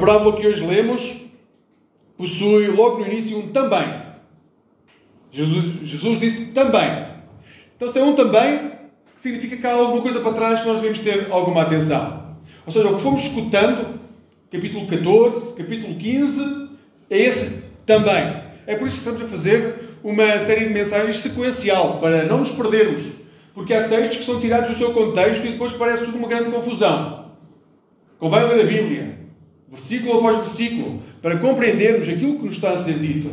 parábola que hoje lemos possui logo no início um também. Jesus, Jesus disse também. Então, se é um também, significa que há alguma coisa para trás que nós devemos ter alguma atenção. Ou seja, o que fomos escutando, capítulo 14, capítulo 15, é esse também. É por isso que estamos a fazer uma série de mensagens sequencial, para não nos perdermos. Porque há textos que são tirados do seu contexto e depois parece tudo uma grande confusão. Convém ler a Bíblia, versículo após versículo, para compreendermos aquilo que nos está a ser dito.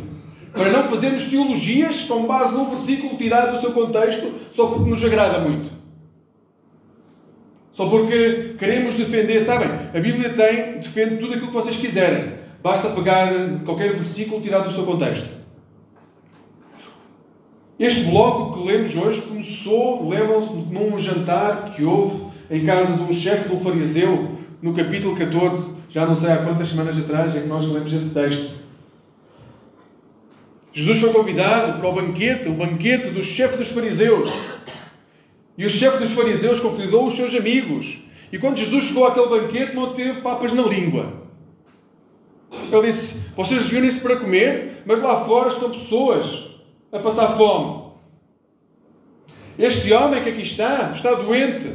Para não fazermos teologias com base num versículo tirado do seu contexto só porque nos agrada muito. Só porque queremos defender, sabem? A Bíblia tem, defende tudo aquilo que vocês quiserem. Basta pegar qualquer versículo tirado do seu contexto. Este bloco que lemos hoje começou, lembram-se, num jantar que houve em casa de um chefe de um fariseu, no capítulo 14, já não sei há quantas semanas atrás é que nós lemos esse texto. Jesus foi convidado para o banquete, o banquete do chefe dos fariseus. E o chefe dos fariseus convidou os seus amigos. E quando Jesus chegou àquele banquete, não teve papas na língua. Ele disse: Vocês reúnem-se para comer, mas lá fora estão pessoas a passar fome. Este homem que aqui está, está doente.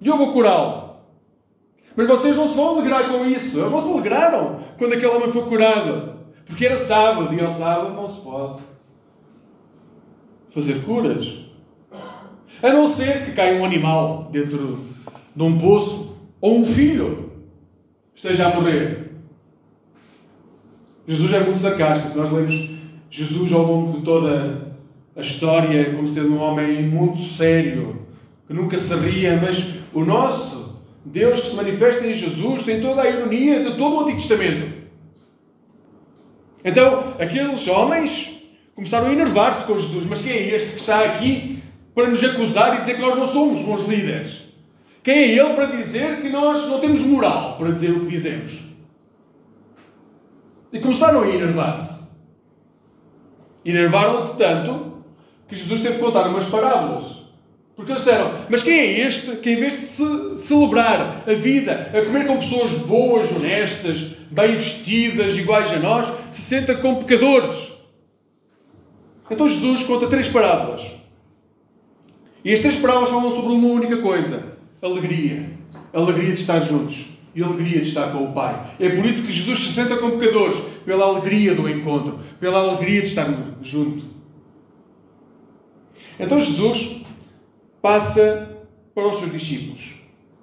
E eu vou curá-lo. Mas vocês não se vão alegrar com isso. Eles não se alegraram quando aquele homem foi curado. Porque era sábado e ao sábado não se pode fazer curas. A não ser que caia um animal dentro de um poço ou um filho esteja a morrer. Jesus é muito sarcástico. Nós lemos Jesus, ao longo de toda a história, como sendo um homem muito sério, que nunca se ria, mas o nosso Deus que se manifesta em Jesus tem toda a ironia de todo o Antigo Testamento. Então, aqueles homens começaram a enervar-se com Jesus. Mas quem é este que está aqui para nos acusar e dizer que nós não somos bons líderes? Quem é ele para dizer que nós não temos moral para dizer o que dizemos? E começaram a enervar-se. Enervaram-se tanto que Jesus teve que contar umas parábolas. Porque eles disseram: Mas quem é este que, em vez de se celebrar a vida, a comer com pessoas boas, honestas, bem vestidas, iguais a nós, se senta com pecadores? Então Jesus conta três parábolas. E as três parábolas falam sobre uma única coisa: alegria. Alegria de estar juntos e alegria de estar com o Pai. É por isso que Jesus se senta com pecadores, pela alegria do encontro, pela alegria de estar junto. Então Jesus passa para os seus discípulos.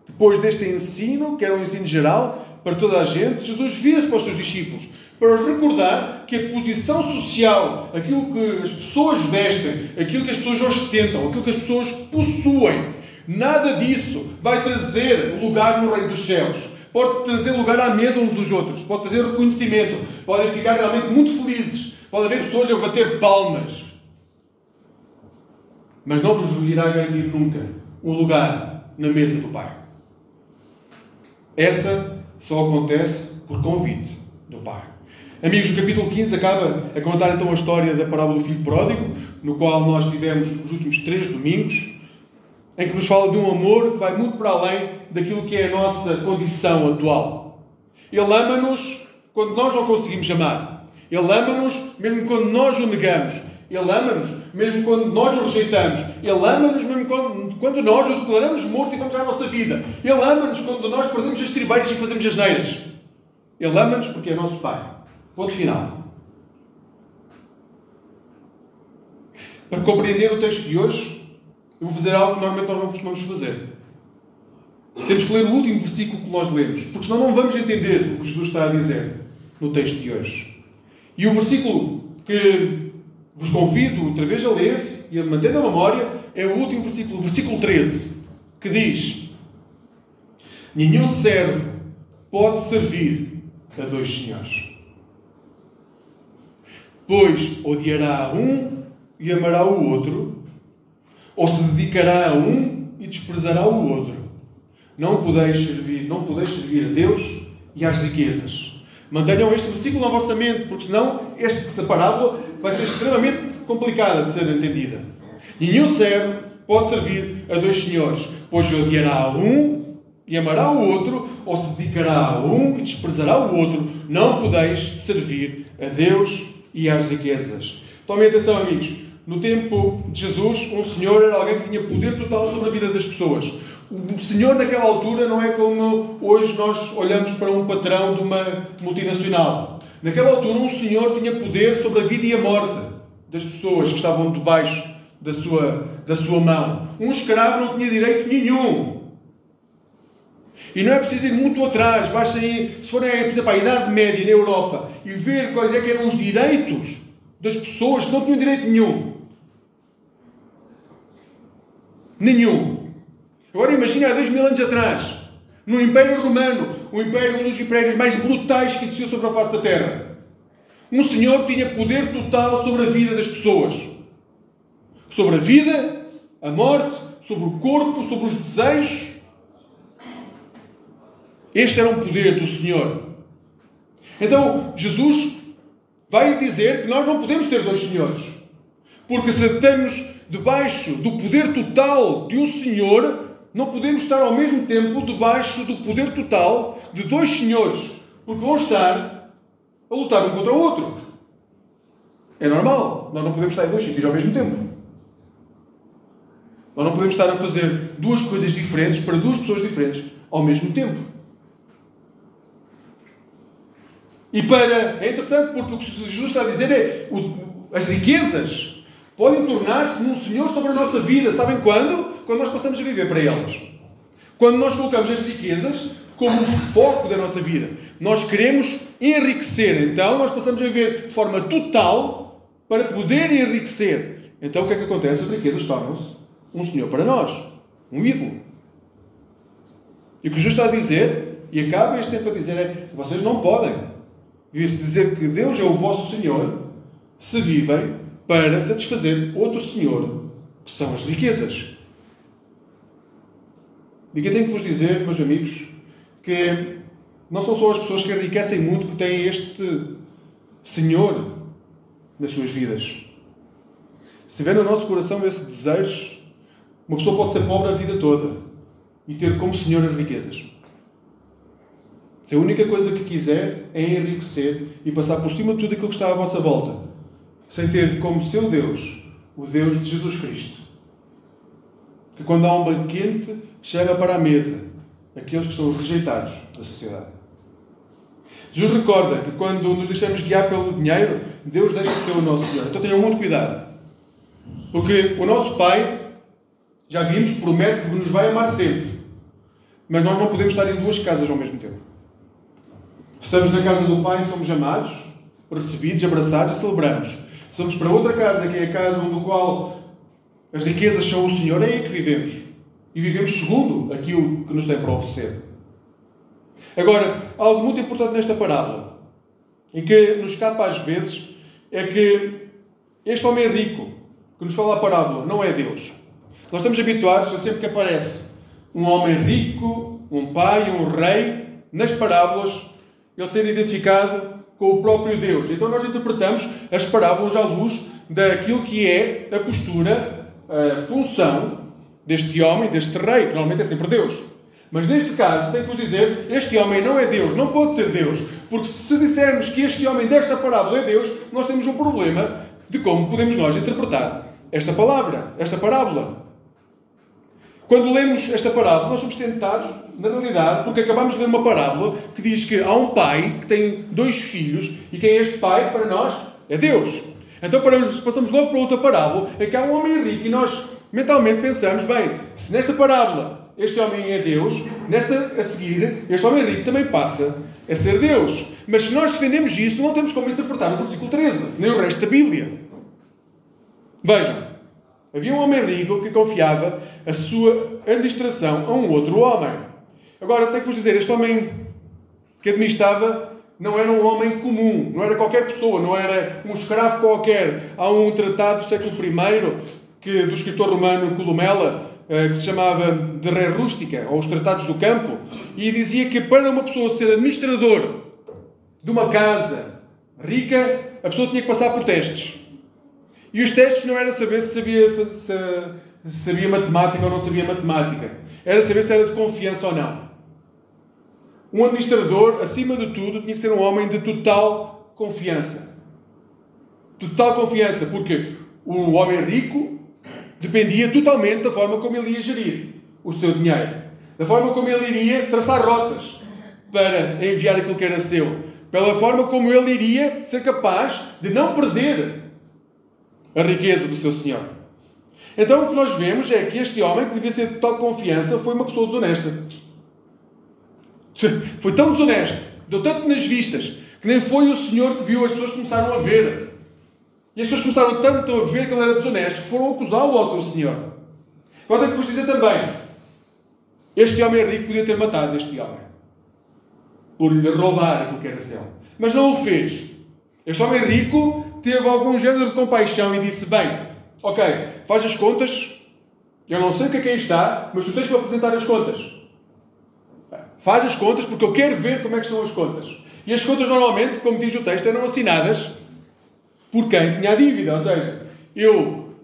Depois deste ensino, que era um ensino geral para toda a gente, Jesus vira-se para os seus discípulos para os recordar que a posição social, aquilo que as pessoas vestem, aquilo que as pessoas ostentam, aquilo que as pessoas possuem, nada disso vai trazer lugar no reino dos céus pode trazer lugar à mesa uns dos outros, pode trazer reconhecimento, podem ficar realmente muito felizes, pode haver pessoas a bater palmas. Mas não vos irá garantir nunca um lugar na mesa do Pai. Essa só acontece por convite do Pai. Amigos, o capítulo 15 acaba a contar então a história da parábola do filho pródigo, no qual nós tivemos os últimos três domingos em que nos fala de um amor que vai muito para além daquilo que é a nossa condição atual. Ele ama-nos quando nós não conseguimos amar. Ele ama-nos mesmo quando nós o negamos. Ele ama-nos mesmo quando nós o rejeitamos. Ele ama-nos mesmo quando, quando nós o declaramos morto e vamos à nossa vida. Ele ama-nos quando nós perdemos as tribeiras e fazemos as neiras. Ele ama-nos porque é nosso Pai. Ponto final. Para compreender o texto de hoje, eu vou fazer algo que normalmente nós não costumamos fazer. Temos que ler o último versículo que nós lemos, porque senão não vamos entender o que Jesus está a dizer no texto de hoje. E o versículo que vos convido outra vez a ler e a manter na memória é o último versículo, o versículo 13, que diz: Nenhum servo pode servir a dois senhores, pois odiará a um e amará o outro ou se dedicará a um e desprezará o outro. Não podeis servir, não podeis servir a Deus e às riquezas. Mantenham este versículo na vossa mente, porque senão esta parábola vai ser extremamente complicada de ser entendida. Nenhum servo pode servir a dois senhores, pois odiará a um e amará o outro, ou se dedicará a um e desprezará o outro. Não podeis servir a Deus e às riquezas. Tomem atenção, amigos. No tempo de Jesus, um senhor era alguém que tinha poder total sobre a vida das pessoas. O senhor, naquela altura, não é como hoje nós olhamos para um patrão de uma multinacional. Naquela altura, um senhor tinha poder sobre a vida e a morte das pessoas que estavam debaixo da sua, da sua mão. Um escravo não tinha direito nenhum e não é preciso ir muito atrás, basta ir, se forem, por exemplo, à Idade Média na Europa e ver quais é que eram os direitos das pessoas não tinham direito nenhum. Nenhum. Agora imagine há dois mil anos atrás, no Império Romano, o Império, um dos impérios mais brutais que existiu sobre a face da Terra. Um senhor tinha poder total sobre a vida das pessoas. Sobre a vida, a morte, sobre o corpo, sobre os desejos este era um poder do Senhor. Então, Jesus vai dizer que nós não podemos ter dois senhores. Porque se estamos debaixo do poder total de um Senhor, não podemos estar ao mesmo tempo debaixo do poder total de dois senhores. Porque vão estar a lutar um contra o outro. É normal. Nós não podemos estar em dois sítios ao mesmo tempo. Nós não podemos estar a fazer duas coisas diferentes para duas pessoas diferentes ao mesmo tempo. E para. É interessante porque o que Jesus está a dizer é o, as riquezas podem tornar-se num Senhor sobre a nossa vida. Sabem quando? Quando nós passamos a viver para elas. Quando nós colocamos as riquezas como o foco da nossa vida. Nós queremos enriquecer. Então nós passamos a viver de forma total para poder enriquecer. Então o que é que acontece? As riquezas tornam-se um Senhor para nós. Um ídolo. E o que Jesus está a dizer, e acaba este tempo a dizer, é: vocês não podem dizer que Deus é o vosso Senhor, se vivem para satisfazer outro Senhor, que são as riquezas. E que eu tenho que vos dizer, meus amigos, que não são só as pessoas que enriquecem muito que têm este Senhor nas suas vidas. Se tiver no nosso coração esse desejo, uma pessoa pode ser pobre a vida toda e ter como Senhor as riquezas. Se a única coisa que quiser é enriquecer e passar por cima de tudo aquilo que está à vossa volta, sem ter como seu Deus o Deus de Jesus Cristo, que quando há um banquete chega para a mesa aqueles que são os rejeitados da sociedade. Jesus recorda que quando nos deixamos guiar pelo dinheiro, Deus deixa de ser o nosso Senhor. Então tenham muito cuidado. Porque o nosso Pai, já vimos, promete que nos vai amar sempre. Mas nós não podemos estar em duas casas ao mesmo tempo. Estamos na casa do Pai, somos amados, recebidos, abraçados e celebramos. Somos para outra casa, que é a casa onde qual as riquezas são o Senhor, é aí que vivemos. E vivemos segundo aquilo que nos tem para oferecer. Agora, algo muito importante nesta parábola, e que nos escapa às vezes, é que este homem rico, que nos fala a parábola, não é Deus. Nós estamos habituados a sempre que aparece um homem rico, um pai, um rei, nas parábolas, ele ser identificado com o próprio Deus. Então nós interpretamos as parábolas à luz daquilo que é a postura, a função deste homem, deste rei, que normalmente é sempre Deus. Mas neste caso, tenho que vos dizer, este homem não é Deus, não pode ser Deus, porque se dissermos que este homem desta parábola é Deus, nós temos um problema de como podemos nós interpretar esta palavra, esta parábola. Quando lemos esta parábola, nós somos tentados, na realidade, porque acabamos de ler uma parábola que diz que há um pai que tem dois filhos e quem é este pai para nós é Deus. Então passamos logo para outra parábola em que há um homem rico e nós mentalmente pensamos, bem, se nesta parábola este homem é Deus, nesta a seguir, este homem rico também passa a ser Deus. Mas se nós defendemos isso, não temos como interpretar o versículo 13, nem o resto da Bíblia. Vejam, Havia um homem rico que confiava a sua administração a um outro homem. Agora, tenho que vos dizer, este homem que administrava não era um homem comum, não era qualquer pessoa, não era um escravo qualquer. Há um tratado do século I que, do escritor romano Columela, eh, que se chamava de Re Rústica, ou os Tratados do Campo, e dizia que para uma pessoa ser administrador de uma casa rica, a pessoa tinha que passar por testes. E os testes não era saber se sabia, se sabia matemática ou não sabia matemática. Era saber se era de confiança ou não. Um administrador, acima de tudo, tinha que ser um homem de total confiança. Total confiança, porque o homem rico dependia totalmente da forma como ele ia gerir o seu dinheiro, da forma como ele iria traçar rotas para enviar aquilo que era seu, pela forma como ele iria ser capaz de não perder a riqueza do seu senhor. Então o que nós vemos é que este homem, que devia ser de total confiança, foi uma pessoa desonesta. Foi tão desonesto, deu tanto nas vistas, que nem foi o Senhor que viu, as pessoas começaram a ver. E as pessoas começaram tanto a ver que ele era desonesto que foram acusá-lo ao seu Senhor. Agora tenho que vos dizer também: este homem rico podia ter matado este homem por lhe roubar aquilo que era seu. Mas não o fez. Este homem rico teve algum género de compaixão e disse: Bem, ok, faz as contas, eu não sei o que é que aí está, mas tu tens que apresentar as contas. Faz as contas porque eu quero ver como é que estão as contas. E as contas normalmente, como diz o texto, eram assinadas por quem tinha a dívida. Ou seja, eu,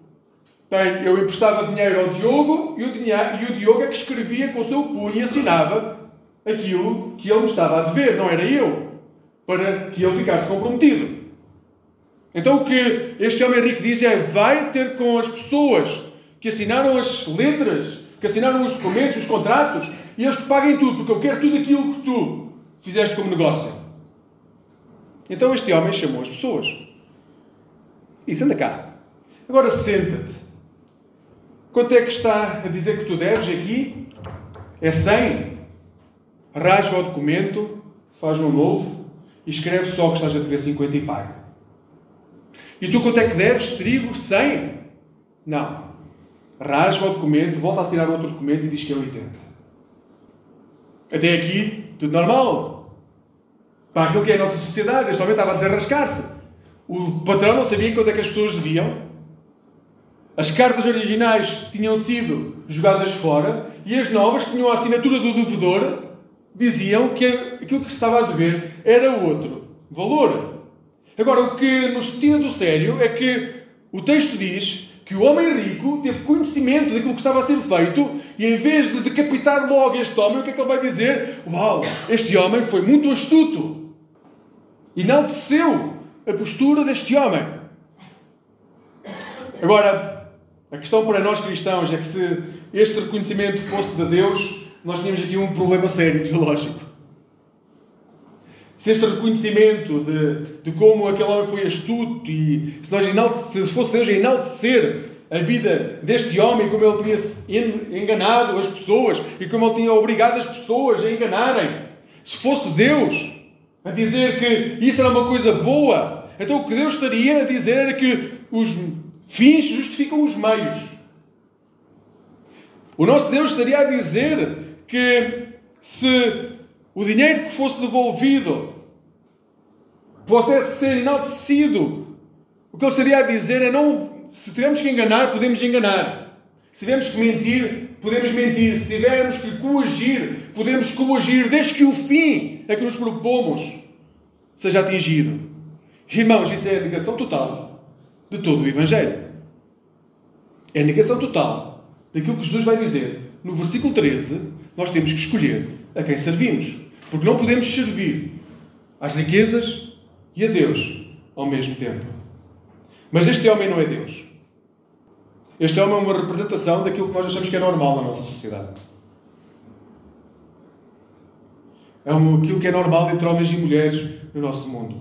tenho, eu emprestava dinheiro ao Diogo e o, dinheiro, e o Diogo é que escrevia com o seu punho e assinava aquilo que ele me estava a dever, não era eu, para que ele ficasse comprometido. Então o que este homem rico diz é: vai ter com as pessoas que assinaram as letras, que assinaram os documentos, os contratos, e eles que paguem tudo, porque eu quero tudo aquilo que tu fizeste como negócio. Então este homem chamou as pessoas. E disse: anda cá. Agora senta-te. Quanto é que está a dizer que tu deves aqui? É 100? Rasga o documento, faz um novo e escreve só que estás a dever 50 e paga. E tu quanto é que deves? Trigo? 100? Não. Rasga o documento, volta a assinar outro documento e diz que é 80. Até aqui, tudo normal. Para aquilo que é a nossa sociedade, este homem estava a desarrascar-se. O patrão não sabia quanto é que as pessoas deviam. As cartas originais tinham sido jogadas fora e as novas, que tinham a assinatura do devedor, diziam que aquilo que estava a dever era outro valor. Agora, o que nos tira do sério é que o texto diz que o homem rico teve conhecimento daquilo que estava a ser feito e em vez de decapitar logo este homem, o que é que ele vai dizer? Uau, este homem foi muito astuto. Enalteceu a postura deste homem. Agora, a questão para nós cristãos é que se este reconhecimento fosse de Deus, nós tínhamos aqui um problema sério teológico. Se este reconhecimento de, de como aquele homem foi astuto e se, nós se fosse Deus enaltecer a vida deste homem, como ele tinha enganado as pessoas e como ele tinha obrigado as pessoas a enganarem. Se fosse Deus a dizer que isso era uma coisa boa, então o que Deus estaria a dizer era que os fins justificam os meios. O nosso Deus estaria a dizer que se o dinheiro que fosse devolvido pudesse ser enaltecido, o que ele estaria a dizer é não se tivermos que enganar, podemos enganar. Se tivermos que mentir, podemos mentir. Se tivermos que coagir, podemos coagir, desde que o fim é que nos propomos seja atingido. Irmãos, isso é a negação total de todo o Evangelho. É a negação total daquilo que Jesus vai dizer. No versículo 13, nós temos que escolher a quem servimos. Porque não podemos servir às riquezas e a Deus ao mesmo tempo. Mas este homem não é Deus. Este homem é uma representação daquilo que nós achamos que é normal na nossa sociedade. É aquilo que é normal entre homens e mulheres no nosso mundo.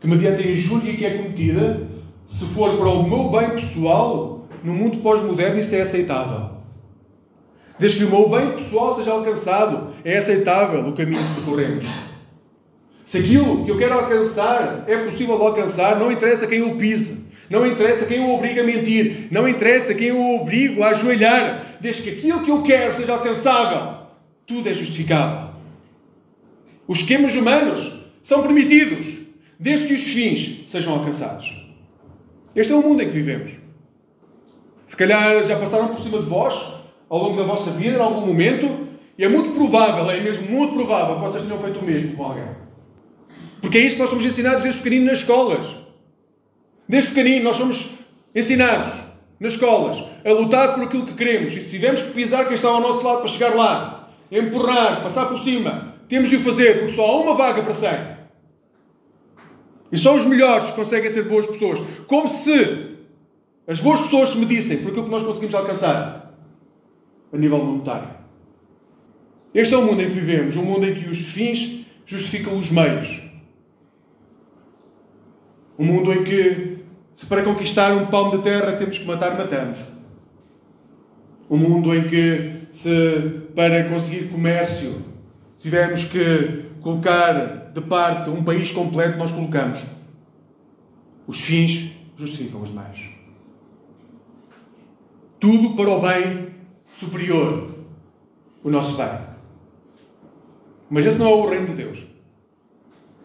Que mediante a injúria que é cometida, se for para o meu bem pessoal, no mundo pós-moderno isso é aceitável. Desde que o meu bem pessoal seja alcançado, é aceitável o caminho que percorremos. Se aquilo que eu quero alcançar é possível de alcançar, não interessa quem o pise. Não interessa quem o obriga a mentir. Não interessa quem o obriga a ajoelhar. Desde que aquilo que eu quero seja alcançável, tudo é justificável. Os esquemas humanos são permitidos, desde que os fins sejam alcançados. Este é o mundo em que vivemos. Se calhar já passaram por cima de vós, ao longo da vossa vida, em algum momento, e é muito provável, é mesmo muito provável que vocês tenham feito o mesmo com alguém. Porque é isso que nós somos ensinados desde pequenino nas escolas. Desde pequenino nós somos ensinados nas escolas a lutar por aquilo que queremos. E se tivermos que pisar quem está ao nosso lado para chegar lá, empurrar, passar por cima, temos de o fazer porque só há uma vaga para 100. E só os melhores conseguem ser boas pessoas. Como se as boas pessoas se medissem por aquilo que nós conseguimos alcançar a nível monetário. Este é o mundo em que vivemos, um mundo em que os fins justificam os meios. Um mundo em que, se para conquistar um palmo de terra temos que matar, matamos. Um mundo em que, se para conseguir comércio tivermos que colocar de parte um país completo, nós colocamos. Os fins justificam os meios. Tudo para o bem superior, o nosso bem. Mas esse não é o reino de Deus.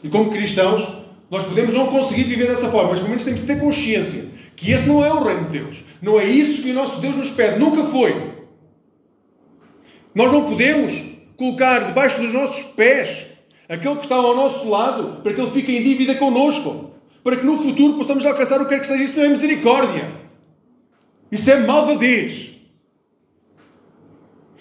E como cristãos, nós podemos não conseguir viver dessa forma, mas pelo menos temos que ter consciência que esse não é o reino de Deus. Não é isso que o nosso Deus nos pede. Nunca foi. Nós não podemos colocar debaixo dos nossos pés aquele que está ao nosso lado para que ele fique em dívida connosco. Para que no futuro possamos alcançar o que quer que seja. Isso não é misericórdia. Isso é malvadez.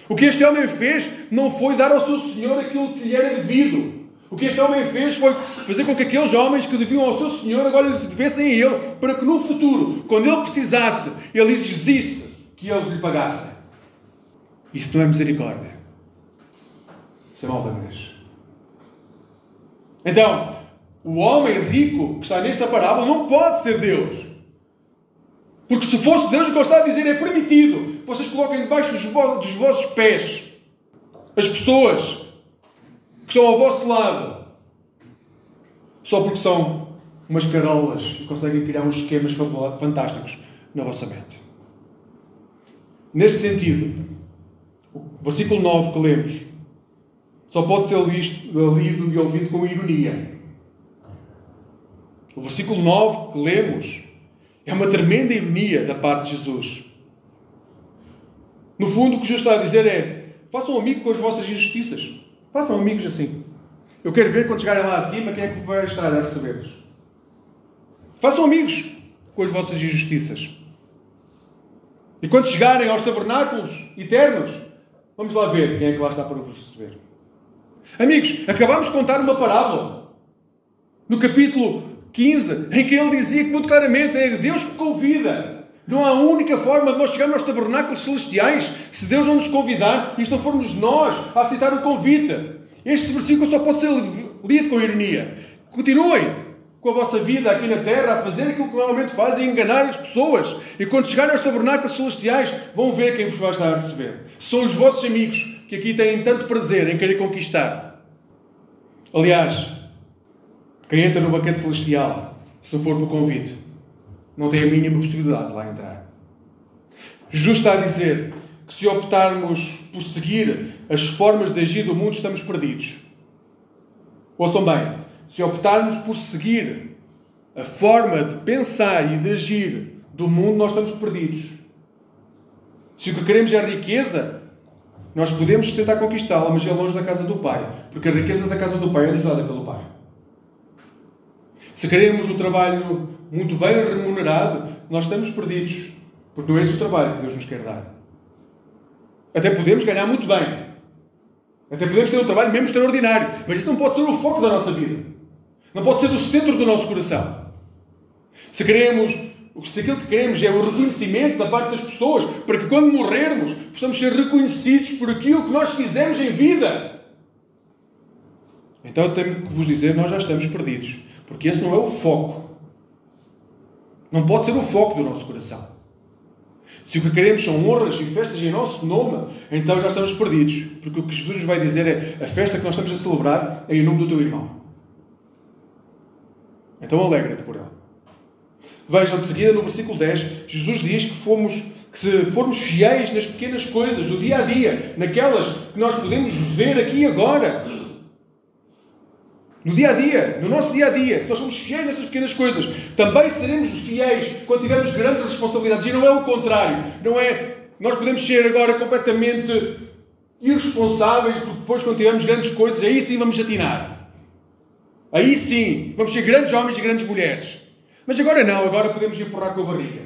O que este homem fez não foi dar ao seu Senhor aquilo que lhe era devido. O que este homem fez foi fazer com que aqueles homens que deviam ao seu Senhor agora lhe devessem a ele, para que no futuro, quando ele precisasse, ele exigisse que eles lhe pagassem. Isso não é misericórdia. Isso é malvadez. Então, o homem rico que está nesta parábola não pode ser Deus. Porque se fosse Deus, o que ele está a dizer é permitido vocês coloquem debaixo dos, vossos pés as pessoas estão ao vosso lado só porque são umas carolas e conseguem criar uns esquemas fantásticos na vossa mente. Neste sentido, o versículo 9 que lemos só pode ser lido e ouvido com ironia. O versículo 9 que lemos é uma tremenda ironia da parte de Jesus. No fundo, o que Jesus está a dizer é: façam amigo com as vossas injustiças. Façam amigos assim. Eu quero ver quando chegarem lá acima quem é que vai estar a receber-vos. Façam amigos com as vossas injustiças. E quando chegarem aos tabernáculos eternos, vamos lá ver quem é que lá está para vos receber. Amigos, acabamos de contar uma parábola. No capítulo 15, em que ele dizia que muito claramente é Deus que convida. Não há única forma de nós chegarmos aos tabernáculos celestiais se Deus não nos convidar e se não formos nós a aceitar o convite. Este versículo só pode ser lido com ironia. Continuem com a vossa vida aqui na terra a fazer aquilo que normalmente fazem, enganar as pessoas. E quando chegarem aos tabernáculos celestiais, vão ver quem vos vai estar a receber. São os vossos amigos que aqui têm tanto prazer em querer conquistar. Aliás, quem entra no banquete celestial, se não for por convite, não tem a mínima possibilidade de lá entrar. Jesus está a dizer que se optarmos por seguir as formas de agir do mundo, estamos perdidos. Ouçam bem, se optarmos por seguir a forma de pensar e de agir do mundo, nós estamos perdidos. Se o que queremos é riqueza, nós podemos tentar conquistá-la, mas é longe da casa do Pai, porque a riqueza da casa do Pai é nos dada pelo Pai. Se queremos o trabalho muito bem remunerado, nós estamos perdidos, porque não é esse o trabalho que Deus nos quer dar. Até podemos ganhar muito bem. Até podemos ter um trabalho mesmo extraordinário. Mas isso não pode ser o foco da nossa vida. Não pode ser o centro do nosso coração. Se queremos, se aquilo que queremos é o reconhecimento da parte das pessoas, para que quando morrermos possamos ser reconhecidos por aquilo que nós fizemos em vida. Então tenho que vos dizer, nós já estamos perdidos. Porque esse não é o foco. Não pode ser o foco do nosso coração. Se o que queremos são honras e festas em nosso nome, então já estamos perdidos. Porque o que Jesus nos vai dizer é: a festa que nós estamos a celebrar é em nome do teu irmão. Então alegra-te por ele. Vejam de seguida no versículo 10, Jesus diz que fomos que se formos fiéis nas pequenas coisas do dia a dia, naquelas que nós podemos ver aqui e agora, no dia a dia, no nosso dia a dia, que nós somos fiéis nessas pequenas coisas, também seremos fiéis quando tivermos grandes responsabilidades. E não é o contrário. Não é. Nós podemos ser agora completamente irresponsáveis, porque depois, quando tivermos grandes coisas, aí sim vamos atinar. Aí sim vamos ser grandes homens e grandes mulheres. Mas agora não, agora podemos empurrar com a barriga.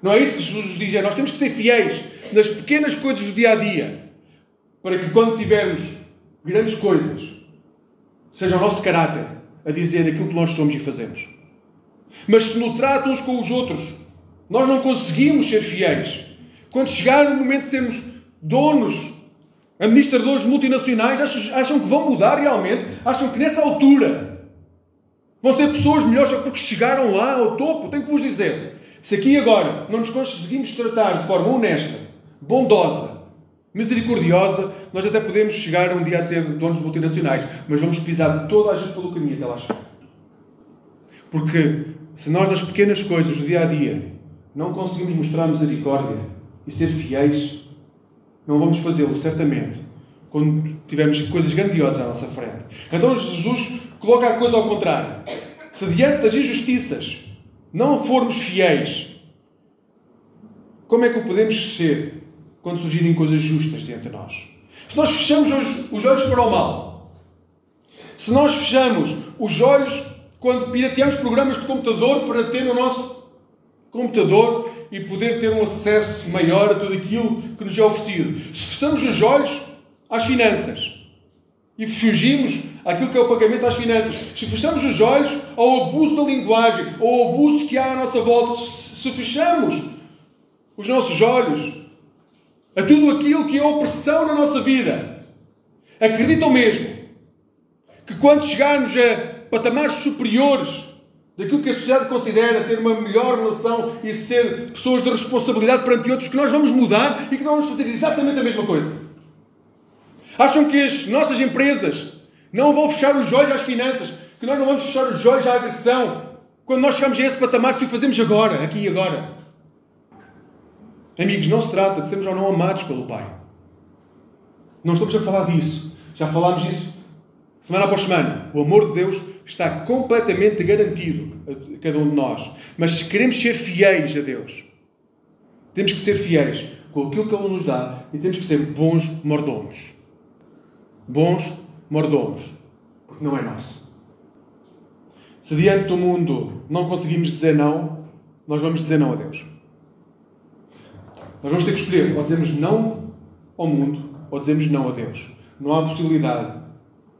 Não é isso que Jesus nos diz. É, nós temos que ser fiéis nas pequenas coisas do dia a dia para que quando tivermos grandes coisas, seja o nosso caráter a dizer aquilo que nós somos e fazemos. Mas se no trato uns com os outros, nós não conseguimos ser fiéis. Quando chegar o momento de sermos donos, administradores de multinacionais, acham que vão mudar realmente? Acham que nessa altura vão ser pessoas melhores só porque chegaram lá ao topo? Tenho que vos dizer: se aqui agora não nos conseguimos tratar de forma honesta, bondosa, misericordiosa, nós até podemos chegar um dia a ser donos multinacionais, mas vamos pisar toda a gente pelo caminho até lá chegar. Porque se nós nas pequenas coisas do dia a dia não conseguimos mostrar misericórdia e ser fiéis, não vamos fazê-lo, certamente, quando tivermos coisas grandiosas à nossa frente. Então Jesus coloca a coisa ao contrário. Se diante das injustiças não formos fiéis, como é que podemos ser quando surgirem coisas justas diante de nós? Se nós fechamos os, os olhos para o mal, se nós fechamos os olhos quando pirateamos programas de computador para ter no nosso computador e poder ter um acesso maior a tudo aquilo que nos é oferecido. Se fechamos os olhos às finanças e fugimos àquilo que é o pagamento às finanças, se fechamos os olhos ao abuso da linguagem, ou abusos que há à nossa volta, se fechamos os nossos olhos a tudo aquilo que é opressão na nossa vida, acreditam mesmo que quando chegarmos a patamares superiores daquilo que a sociedade considera ter uma melhor relação e ser pessoas de responsabilidade perante outros, que nós vamos mudar e que nós vamos fazer exatamente a mesma coisa. Acham que as nossas empresas não vão fechar os olhos às finanças, que nós não vamos fechar os olhos à agressão, quando nós chegamos a esse patamar, se o fazemos agora, aqui e agora. Amigos, não se trata de sermos ou não amados pelo Pai. Não estamos a falar disso. Já falámos disso semana após semana. O amor de Deus está completamente garantido a cada um de nós. Mas se queremos ser fiéis a Deus, temos que ser fiéis com aquilo que Ele nos dá e temos que ser bons mordomos. Bons mordomos. Porque não é nosso. Se diante do mundo não conseguimos dizer não, nós vamos dizer não a Deus. Nós vamos ter que escolher ou dizemos não ao mundo ou dizemos não a Deus. Não há possibilidade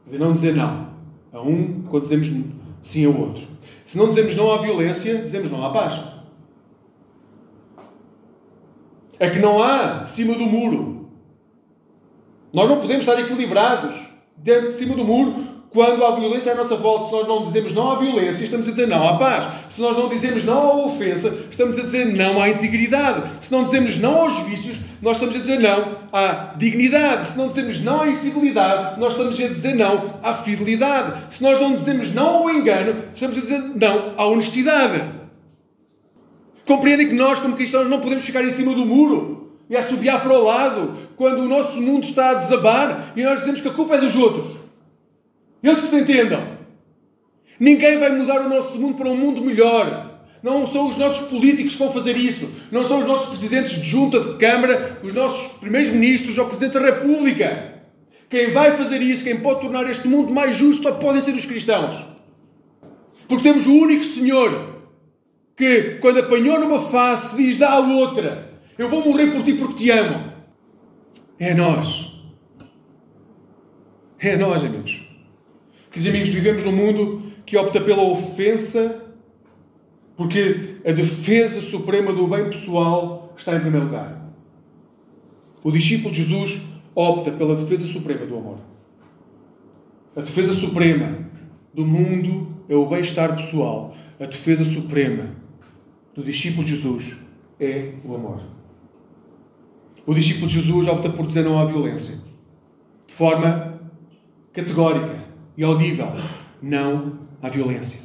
de não dizer não a um quando dizemos sim ao outro. Se não dizemos não à violência, dizemos não à paz. É que não há cima do muro. Nós não podemos estar equilibrados dentro de cima do muro quando há violência à nossa volta, se nós não dizemos não à violência, estamos a dizer não à paz. Se nós não dizemos não à ofensa, estamos a dizer não à integridade. Se não dizemos não aos vícios, nós estamos a dizer não à dignidade. Se não dizemos não à infidelidade, nós estamos a dizer não à fidelidade. Se nós não dizemos não ao engano, estamos a dizer não à honestidade. Compreendem que nós, como cristãos, não podemos ficar em cima do muro e assobiar para o lado quando o nosso mundo está a desabar e nós dizemos que a culpa é dos outros. Eles que se entendam. Ninguém vai mudar o nosso mundo para um mundo melhor. Não são os nossos políticos que vão fazer isso. Não são os nossos presidentes de junta de Câmara, os nossos primeiros ministros ou Presidente da República. Quem vai fazer isso, quem pode tornar este mundo mais justo, só podem ser os cristãos. Porque temos o único Senhor que, quando apanhou numa face, diz: dá a outra. Eu vou morrer por ti porque te amo. É nós. É nós, amigos. Queridos amigos, vivemos num mundo que opta pela ofensa, porque a defesa suprema do bem pessoal está em primeiro lugar. O discípulo de Jesus opta pela defesa suprema do amor. A defesa suprema do mundo é o bem-estar pessoal. A defesa suprema do discípulo de Jesus é o amor. O discípulo de Jesus opta por dizer não à violência, de forma categórica e audível não à violência.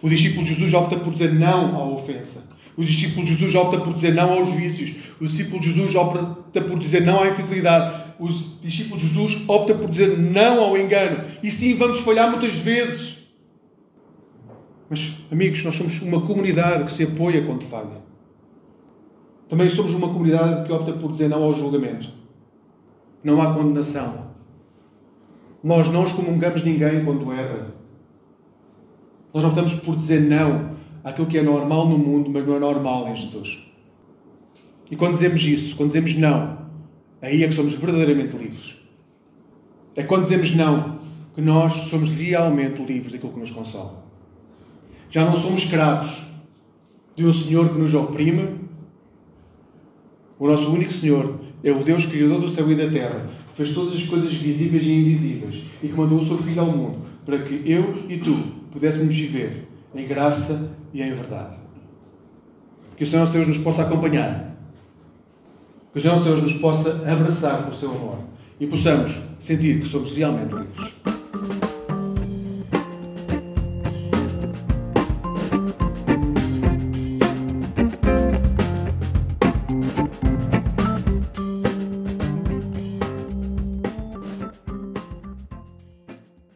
O discípulo de Jesus opta por dizer não à ofensa. O discípulo de Jesus opta por dizer não aos vícios. O discípulo de Jesus opta por dizer não à infidelidade. O discípulo de Jesus opta por dizer não ao engano. E sim, vamos falhar muitas vezes. Mas, amigos, nós somos uma comunidade que se apoia quando falha. Também somos uma comunidade que opta por dizer não ao julgamento. Não há condenação. Nós não excomungamos ninguém quando erra. Nós optamos por dizer não àquilo que é normal no mundo, mas não é normal em Jesus. E quando dizemos isso, quando dizemos não, aí é que somos verdadeiramente livres. É quando dizemos não, que nós somos realmente livres daquilo que nos consome. Já não somos escravos de um Senhor que nos oprime. O nosso único Senhor é o Deus Criador do céu e da terra, fez todas as coisas visíveis e invisíveis e que mandou o seu Filho ao mundo para que eu e tu pudéssemos viver em graça e em verdade. Que o Senhor nosso Deus nos possa acompanhar. Que o Senhor nosso Deus nos possa abraçar com o seu amor e possamos sentir que somos realmente livres.